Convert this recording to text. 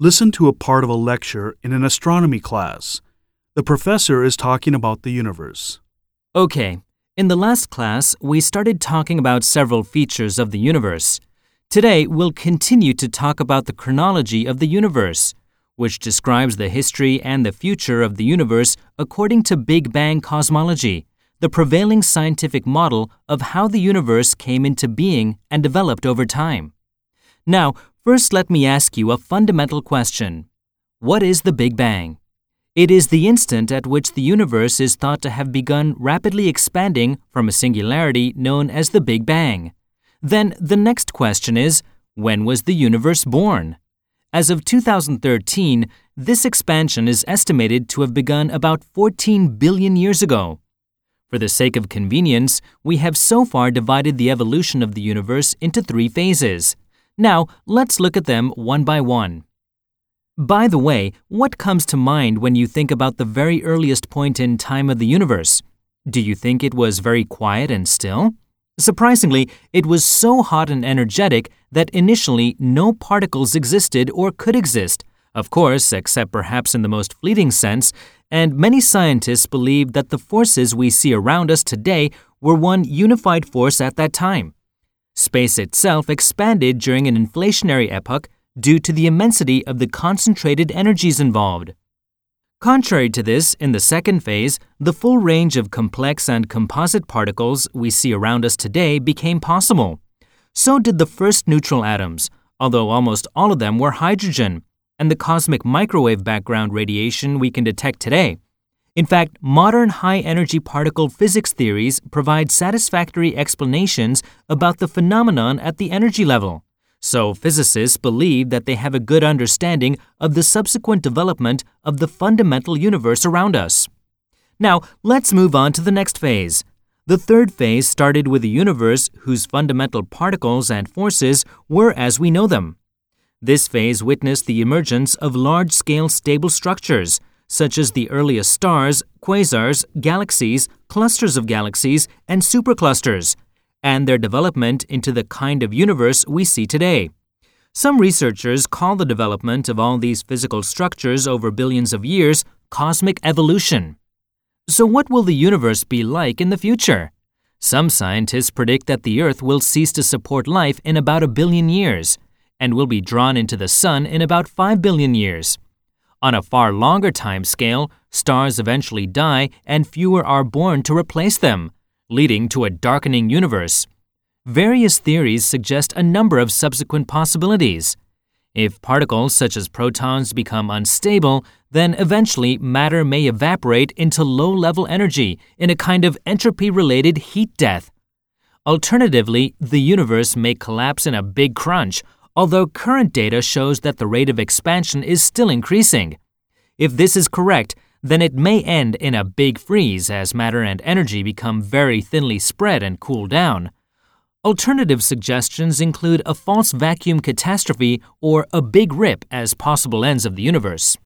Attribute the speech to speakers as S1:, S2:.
S1: Listen to a part of a lecture in an astronomy class. The professor is talking about the universe.
S2: Okay, in the last class, we started talking about several features of the universe. Today, we'll continue to talk about the chronology of the universe, which describes the history and the future of the universe according to Big Bang cosmology, the prevailing scientific model of how the universe came into being and developed over time. Now, first let me ask you a fundamental question. What is the Big Bang? It is the instant at which the universe is thought to have begun rapidly expanding from a singularity known as the Big Bang. Then the next question is when was the universe born? As of 2013, this expansion is estimated to have begun about 14 billion years ago. For the sake of convenience, we have so far divided the evolution of the universe into three phases. Now, let's look at them one by one. By the way, what comes to mind when you think about the very earliest point in time of the universe? Do you think it was very quiet and still? Surprisingly, it was so hot and energetic that initially no particles existed or could exist, of course, except perhaps in the most fleeting sense, and many scientists believe that the forces we see around us today were one unified force at that time. Space itself expanded during an inflationary epoch due to the immensity of the concentrated energies involved. Contrary to this, in the second phase, the full range of complex and composite particles we see around us today became possible. So did the first neutral atoms, although almost all of them were hydrogen, and the cosmic microwave background radiation we can detect today. In fact, modern high energy particle physics theories provide satisfactory explanations about the phenomenon at the energy level. So, physicists believe that they have a good understanding of the subsequent development of the fundamental universe around us. Now, let's move on to the next phase. The third phase started with a universe whose fundamental particles and forces were as we know them. This phase witnessed the emergence of large scale stable structures, such as the earliest stars, quasars, galaxies, clusters of galaxies, and superclusters and their development into the kind of universe we see today. Some researchers call the development of all these physical structures over billions of years cosmic evolution. So, what will the universe be like in the future? Some scientists predict that the Earth will cease to support life in about a billion years and will be drawn into the Sun in about 5 billion years. On a far longer time scale, stars eventually die and fewer are born to replace them, leading to a darkening universe. Various theories suggest a number of subsequent possibilities. If particles such as protons become unstable, then eventually matter may evaporate into low level energy in a kind of entropy related heat death. Alternatively, the universe may collapse in a big crunch, although current data shows that the rate of expansion is still increasing. If this is correct, then it may end in a big freeze as matter and energy become very thinly spread and cool down. Alternative suggestions include a false vacuum catastrophe or a big rip as possible ends of the universe.